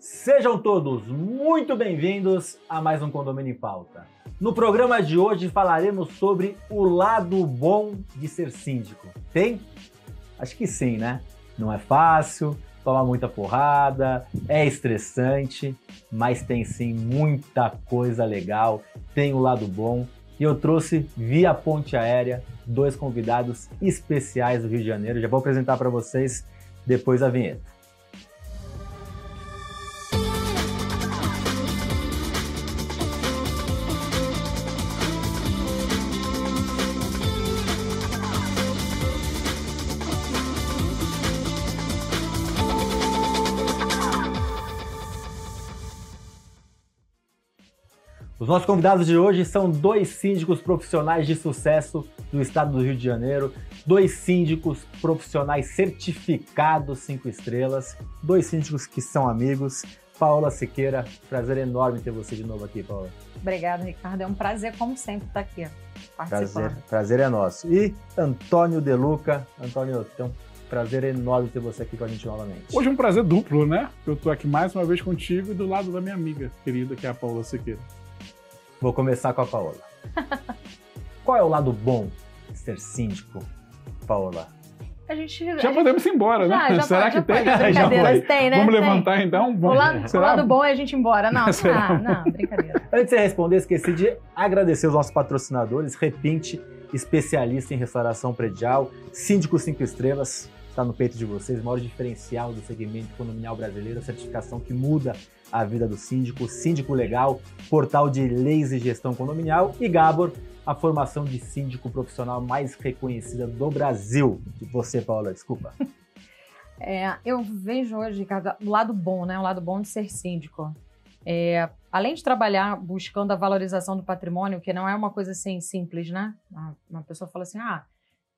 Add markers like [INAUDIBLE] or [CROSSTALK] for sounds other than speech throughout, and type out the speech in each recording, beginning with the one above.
Sejam todos muito bem-vindos a mais um Condomínio em Pauta. No programa de hoje falaremos sobre o lado bom de ser síndico. Tem? Acho que sim, né? Não é fácil, toma muita porrada, é estressante, mas tem sim muita coisa legal, tem o lado bom. E eu trouxe via ponte aérea dois convidados especiais do Rio de Janeiro. Já vou apresentar para vocês depois da vinheta. Os nossos convidados de hoje são dois síndicos profissionais de sucesso do estado do Rio de Janeiro, dois síndicos profissionais certificados cinco estrelas, dois síndicos que são amigos. Paola Siqueira, prazer enorme ter você de novo aqui, Paola. Obrigada, Ricardo. É um prazer, como sempre, estar aqui participando. Prazer, prazer é nosso. E Antônio Deluca. Antônio, então, prazer enorme ter você aqui com a gente novamente. Hoje é um prazer duplo, né? Eu estou aqui mais uma vez contigo e do lado da minha amiga querida, que é a Paola Siqueira. Vou começar com a Paola. [LAUGHS] Qual é o lado bom de ser síndico, Paola? A gente, já a gente... podemos ir embora, né? Já, já [LAUGHS] Será pode, que tem? [LAUGHS] Já pode. Tem, né? Vamos tem. levantar então? Vamos... O, lado, o lado bom é a gente ir embora. Não, Será? não, não, brincadeira. Antes de você responder, esqueci de agradecer os nossos patrocinadores. Repinte, especialista em restauração predial, síndico 5 estrelas, está no peito de vocês, maior diferencial do segmento condominial brasileiro, a certificação que muda a vida do síndico, Síndico Legal, portal de leis e gestão condominial e Gabor, a formação de síndico profissional mais reconhecida do Brasil. E você, Paula, desculpa. [LAUGHS] É, eu vejo hoje, Ricardo, o lado bom, né? O lado bom de ser síndico. É, além de trabalhar buscando a valorização do patrimônio, que não é uma coisa assim simples, né? Uma pessoa fala assim, ah,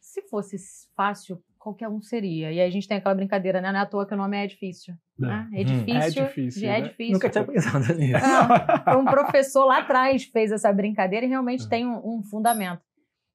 se fosse fácil, qualquer um seria. E aí a gente tem aquela brincadeira, né? Não é à toa que o nome é difícil. Né? É difícil. É difícil. É né? difícil. Nunca tinha pensado nisso. É, [LAUGHS] um professor lá atrás fez essa brincadeira e realmente tem um, um, fundamento.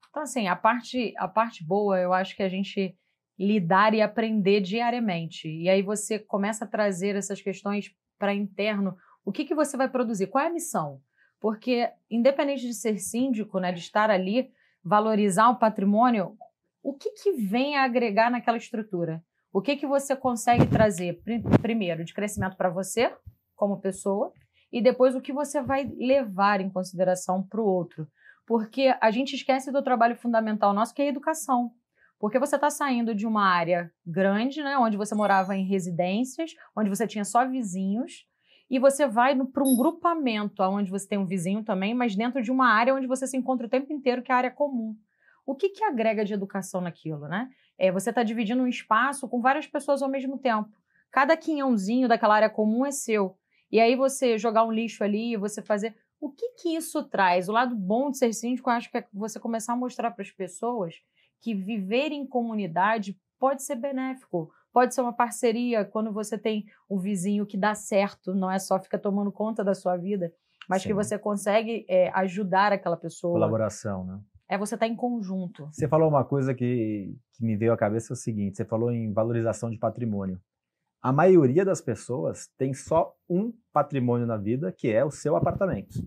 Então, assim, a parte, a parte boa, eu acho que a gente lidar e aprender diariamente. E aí você começa a trazer essas questões para interno. O que, que você vai produzir? Qual é a missão? Porque, independente de ser síndico, né, de estar ali, valorizar o patrimônio, o que, que vem a agregar naquela estrutura? O que, que você consegue trazer, primeiro, de crescimento para você, como pessoa, e depois o que você vai levar em consideração para o outro. Porque a gente esquece do trabalho fundamental nosso, que é a educação. Porque você está saindo de uma área grande, né, onde você morava em residências, onde você tinha só vizinhos, e você vai para um grupamento onde você tem um vizinho também, mas dentro de uma área onde você se encontra o tempo inteiro, que é a área comum. O que, que agrega de educação naquilo, né? É, você está dividindo um espaço com várias pessoas ao mesmo tempo. Cada quinhãozinho daquela área comum é seu. E aí você jogar um lixo ali, você fazer. O que, que isso traz? O lado bom de ser síndico, eu acho que é você começar a mostrar para as pessoas que viver em comunidade pode ser benéfico. Pode ser uma parceria quando você tem um vizinho que dá certo, não é só ficar tomando conta da sua vida, mas Sim. que você consegue é, ajudar aquela pessoa. Colaboração, né? É você estar tá em conjunto. Você falou uma coisa que, que me veio à cabeça é o seguinte: você falou em valorização de patrimônio. A maioria das pessoas tem só um patrimônio na vida, que é o seu apartamento.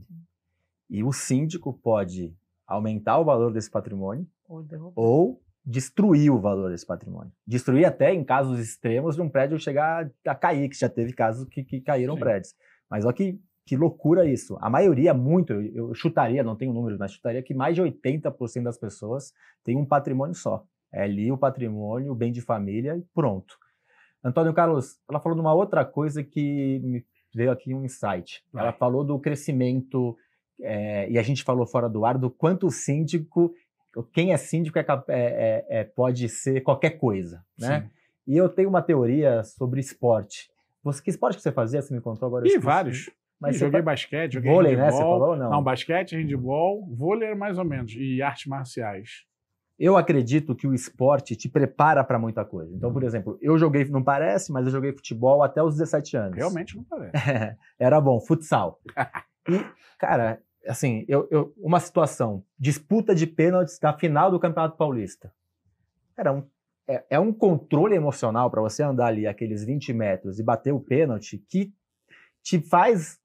E o síndico pode aumentar o valor desse patrimônio ou, ou destruir o valor desse patrimônio. Destruir até em casos extremos de um prédio chegar a cair, que já teve casos que, que caíram Sim. prédios. Mas olha que que loucura isso. A maioria, muito, eu chutaria, não tenho números, mas chutaria que mais de 80% das pessoas têm um patrimônio só. É ali o patrimônio, o bem de família e pronto. Antônio Carlos, ela falou de uma outra coisa que me veio aqui um insight. Ela falou do crescimento, é, e a gente falou fora do ar, do quanto o síndico, quem é síndico é, é, é, pode ser qualquer coisa, né? Sim. E eu tenho uma teoria sobre esporte. Você, que esporte que você fazia? Você me contou agora? E vários. Mas joguei tá... basquete, joguei vôlei, handball. né? Você falou não? Não, basquete, handball, vôlei é mais ou menos, e artes marciais. Eu acredito que o esporte te prepara para muita coisa. Então, por exemplo, eu joguei, não parece, mas eu joguei futebol até os 17 anos. Realmente não parece. [LAUGHS] Era bom, futsal. e, cara, assim, eu, eu, uma situação, disputa de pênaltis da final do Campeonato Paulista. Era um, é, é um controle emocional para você andar ali aqueles 20 metros e bater o pênalti que te faz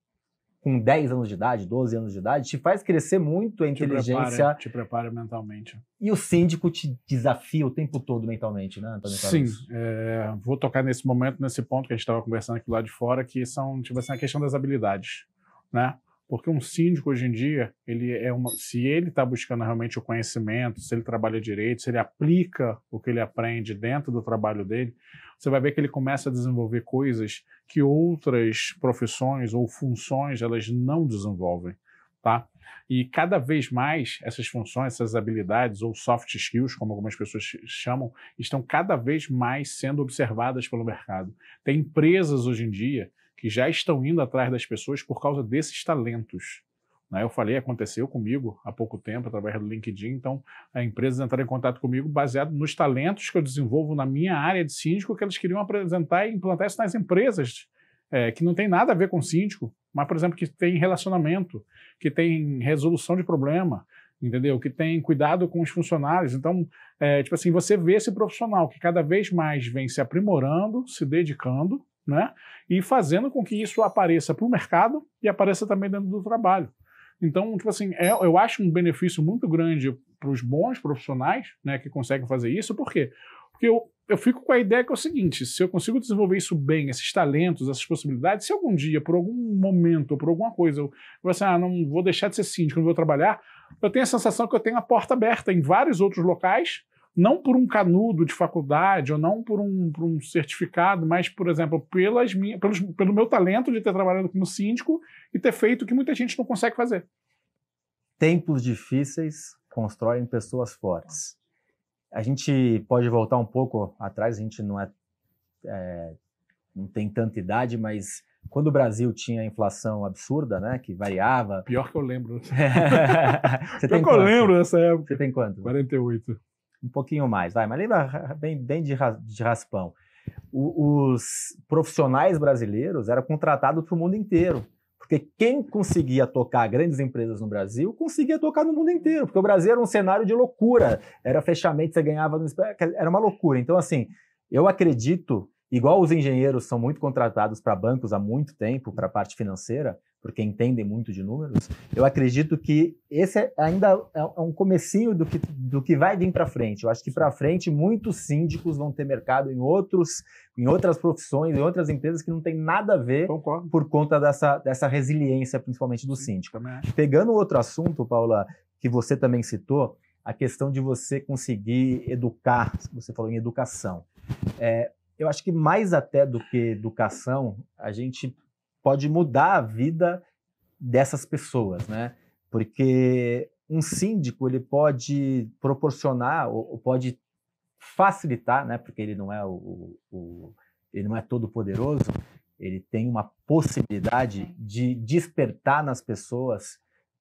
com 10 anos de idade, 12 anos de idade, te faz crescer muito a inteligência. Te prepara, te prepara mentalmente. E o síndico te desafia o tempo todo mentalmente, né, Antônio Carlos? Sim, é, vou tocar nesse momento, nesse ponto que a gente estava conversando aqui lá de fora, que são, tipo assim, a questão das habilidades, né? Porque um síndico hoje em dia, ele é uma, se ele está buscando realmente o conhecimento, se ele trabalha direito, se ele aplica o que ele aprende dentro do trabalho dele, você vai ver que ele começa a desenvolver coisas que outras profissões ou funções elas não desenvolvem, tá? E cada vez mais essas funções, essas habilidades ou soft skills, como algumas pessoas chamam, estão cada vez mais sendo observadas pelo mercado. Tem empresas hoje em dia que já estão indo atrás das pessoas por causa desses talentos. Né? Eu falei, aconteceu comigo há pouco tempo, através do LinkedIn, então a empresa entraram em contato comigo baseado nos talentos que eu desenvolvo na minha área de síndico, que eles queriam apresentar e implantar isso nas empresas, é, que não tem nada a ver com síndico, mas, por exemplo, que tem relacionamento, que tem resolução de problema, entendeu? Que tem cuidado com os funcionários. Então, é, tipo assim, você vê esse profissional que cada vez mais vem se aprimorando, se dedicando, né? E fazendo com que isso apareça para o mercado e apareça também dentro do trabalho. Então, tipo assim, é, eu acho um benefício muito grande para os bons profissionais, né, que conseguem fazer isso. Por quê? Porque eu, eu fico com a ideia que é o seguinte: se eu consigo desenvolver isso bem, esses talentos, essas possibilidades, se algum dia, por algum momento, por alguma coisa, eu vou assim, ah, não vou deixar de ser síndico, não vou trabalhar, eu tenho a sensação que eu tenho a porta aberta em vários outros locais não por um canudo de faculdade ou não por um, por um certificado, mas, por exemplo, pelas minhas, pelos, pelo meu talento de ter trabalhado como síndico e ter feito o que muita gente não consegue fazer. Tempos difíceis constroem pessoas fortes. A gente pode voltar um pouco atrás, a gente não é, é não tem tanta idade, mas quando o Brasil tinha inflação absurda, né, que variava. Pior que eu lembro. [LAUGHS] Você Pior tem que eu lembro dessa época. Você tem quanto? 48 um pouquinho mais, vai, mas lembra bem, bem de, de raspão. O, os profissionais brasileiros eram contratados para o mundo inteiro. Porque quem conseguia tocar grandes empresas no Brasil, conseguia tocar no mundo inteiro. Porque o Brasil era um cenário de loucura. Era fechamento, você ganhava no... Era uma loucura. Então, assim, eu acredito, igual os engenheiros são muito contratados para bancos há muito tempo, para a parte financeira, porque entendem muito de números, eu acredito que esse é ainda é, é um comecinho do que, do que vai vir para frente. Eu acho que para frente muitos síndicos vão ter mercado em outros, em outras profissões, em outras empresas que não tem nada a ver Concordo. por conta dessa, dessa resiliência, principalmente do síndico. Pegando outro assunto, Paula, que você também citou, a questão de você conseguir educar, você falou em educação. É, eu acho que mais até do que educação, a gente pode mudar a vida dessas pessoas, né? Porque um síndico ele pode proporcionar ou, pode facilitar, né? Porque ele não é o, o ele não é todo poderoso, ele tem uma possibilidade de despertar nas pessoas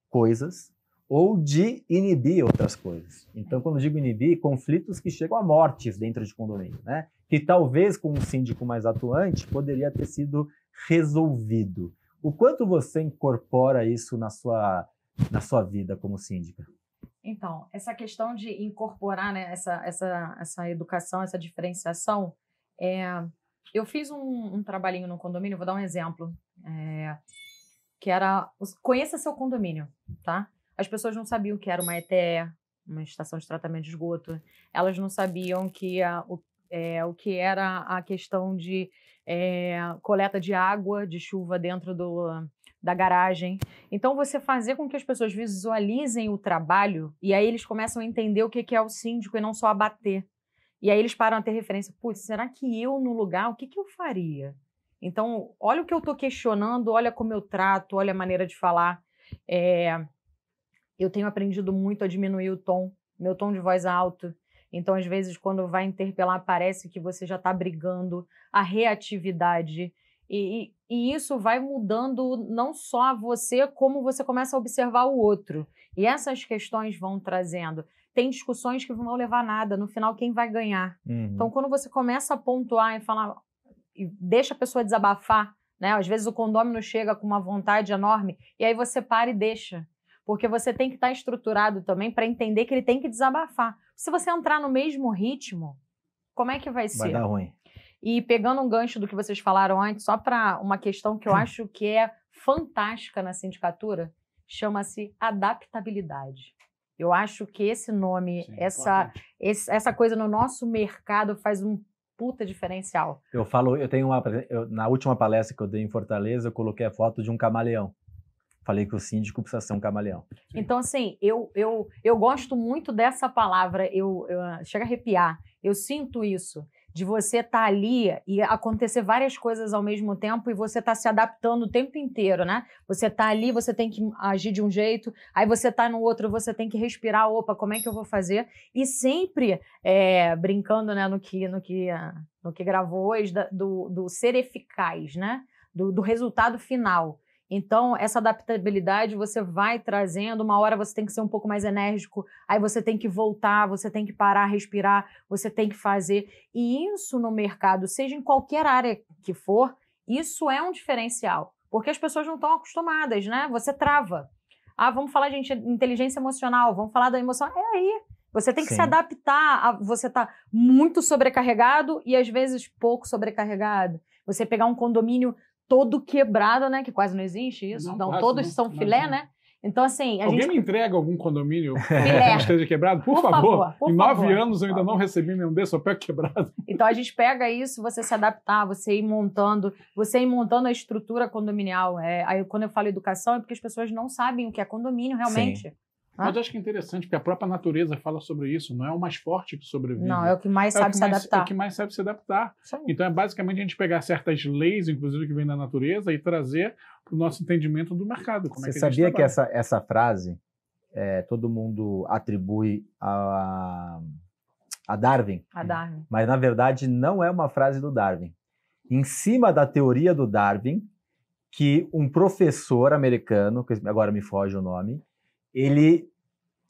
coisas ou de inibir outras coisas. Então, quando digo inibir, conflitos que chegam a mortes dentro de condomínio, né? Que talvez com um síndico mais atuante poderia ter sido resolvido. O quanto você incorpora isso na sua, na sua vida como síndica? Então, essa questão de incorporar né, essa, essa, essa educação, essa diferenciação, é, eu fiz um, um, trabalhinho no condomínio, vou dar um exemplo, é, que era conheça seu condomínio, tá? As pessoas não sabiam que era uma ETE, uma estação de tratamento de esgoto, elas não sabiam que a, o, é, o que era a questão de é, coleta de água, de chuva dentro do, da garagem. Então, você fazer com que as pessoas visualizem o trabalho e aí eles começam a entender o que é o síndico e não só abater. E aí eles param a ter referência. Putz, será que eu no lugar, o que, que eu faria? Então, olha o que eu estou questionando, olha como eu trato, olha a maneira de falar. É, eu tenho aprendido muito a diminuir o tom, meu tom de voz alto. Então, às vezes, quando vai interpelar, parece que você já está brigando, a reatividade. E, e, e, isso vai mudando não só você, como você começa a observar o outro. E essas questões vão trazendo. Tem discussões que não vão levar nada. No final, quem vai ganhar? Uhum. Então, quando você começa a pontuar e falar, e deixa a pessoa desabafar, né? Às vezes o condômino chega com uma vontade enorme, e aí você para e deixa. Porque você tem que estar tá estruturado também para entender que ele tem que desabafar. Se você entrar no mesmo ritmo, como é que vai ser? Vai dar ruim. E pegando um gancho do que vocês falaram antes, só para uma questão que eu acho que é fantástica na sindicatura, chama-se adaptabilidade. Eu acho que esse nome, Sim, essa, esse- essa coisa no nosso mercado faz um puta diferencial. Eu falo, eu tenho uma. eu- na última palestra que eu dei em Fortaleza, eu coloquei a foto de um camaleão. Falei que o síndico precisa ser um camaleão. Então, assim, eu, eu, eu gosto muito dessa palavra, eu, eu chega a arrepiar. Eu sinto isso, de você estar ali e acontecer várias coisas ao mesmo tempo e você tá se adaptando o tempo inteiro, né? Você tá ali, você tem que agir de um jeito, aí você tá no outro, você tem que respirar, opa, como é que eu vou fazer? E sempre é, brincando, né, no que, no que, ah, no que gravou hoje, do, do ser eficaz, né? Do, do resultado final. Então, essa adaptabilidade você vai trazendo. Uma hora você tem que ser um pouco mais enérgico, aí você tem que voltar, você tem que parar, respirar, você tem que fazer. E isso no mercado, seja em qualquer área que for, isso é um diferencial. Porque as pessoas não estão acostumadas, né? Você trava. Ah, vamos falar de inte- inteligência emocional, vamos falar da emoção. É aí. Você tem que se Sim. adaptar. A, você tá muito sobrecarregado e às vezes pouco sobrecarregado. Você pegar um condomínio todo quebrado, né? Que quase não existe isso. Não, Não, quase todos não. são Não, filé, não. né? Então, assim, a Alguém gente. me entrega algum condomínio [LAUGHS] que esteja quebrado? Por, Por favor. favor, por em nove favor. anos eu ainda não recebi nenhum desses, só pego quebrado. [LAUGHS] Então a gente pega isso, você se adaptar, você ir montando, você ir montando a estrutura condominial. É, aí quando eu falo educação é porque as pessoas não sabem o que é condomínio realmente. Ah. Mas eu acho que é interessante, porque a própria natureza fala sobre isso. Não é o mais forte que sobrevive. Não, é o que mais É sabe que se mais- adaptar. É o que mais sabe se adaptar. Aí. Então é basicamente a gente pegar certas leis, inclusive que vêm da natureza, e trazer para o nosso entendimento do mercado. Como Você é que sabia que essa, essa frase é, todo mundo atribui a, a Darwin, A Darwin. mas na verdade não é uma frase do Darwin. Em cima da teoria do Darwin, que um professor americano, que agora me foge o nome, ele,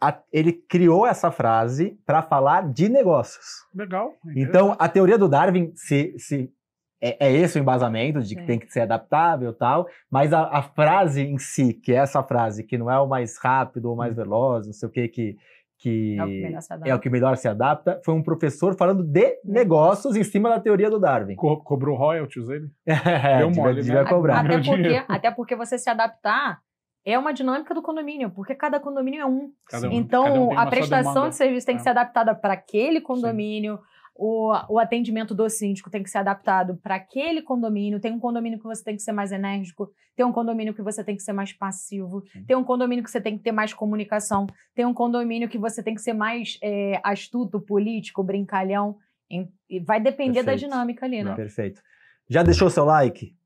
a- ele criou essa frase para falar de negócios. Legal. Então, a teoria do Darwin se, se é, é esse o embasamento de que Sim. tem que ser adaptável e tal, mas a, a frase em si, que é essa frase, que não é o mais rápido ou mais veloz, não sei o que, que, que É o que melhor se adapta. é o que melhor se adapta, foi um professor falando de negócios em cima da teoria do Darwin. Co- cobrou royalties ele? [LAUGHS] É, Deu devia- mole, né? devia cobrar. Até porque, até porque você se adaptar é uma dinâmica do condomínio, porque cada condomínio é um. Um- Então, um a prestação de serviço tem que É. ser adaptada para aquele condomínio, o, o atendimento do síndico tem que ser adaptado para aquele condomínio. Tem um condomínio que você tem que ser mais enérgico, tem um condomínio que você tem que ser mais passivo, Sim. tem um condomínio que você tem que ter mais comunicação, tem um condomínio que você tem que ser mais é, astuto, político, brincalhão. Em- vai depender da Perfeito. dinâmica ali, né? Perfeito. Já deixou seu like?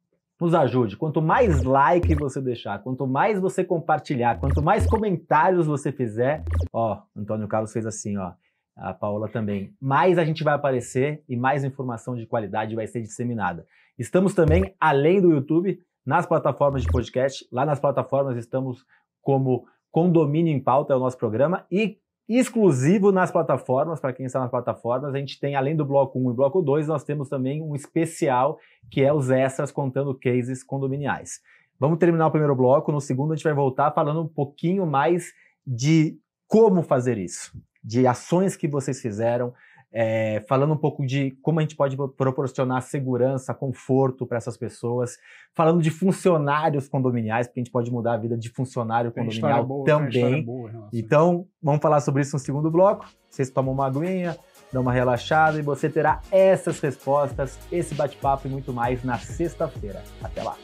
Nos ajude. Quanto mais like você deixar, quanto mais você compartilhar, quanto mais comentários você fizer, ó, Antônio Carlos fez assim, ó. A Paola também. Mais a gente vai aparecer e mais informação de qualidade vai ser disseminada. Estamos também, além do YouTube, nas plataformas de podcast. Lá nas plataformas estamos como Condomínio em Pauta, é o nosso programa, e exclusivo nas plataformas, para quem está nas plataformas, a gente tem, além do bloco 1 e bloco 2, nós temos também um especial, que é os extras contando cases condominiais. Vamos terminar o primeiro bloco, no segundo a gente vai voltar falando um pouquinho mais de como fazer isso, de ações que vocês fizeram, é, falando um pouco de como a gente pode proporcionar segurança, conforto para essas pessoas, falando de funcionários condominiais, porque a gente pode mudar a vida de funcionário Tem condominial boa, também. boa. Então, vamos falar sobre isso no segundo bloco. Vocês tomam uma aguinha, dão uma relaxada e você terá essas respostas, esse bate-papo e muito mais na sexta-feira. Até lá!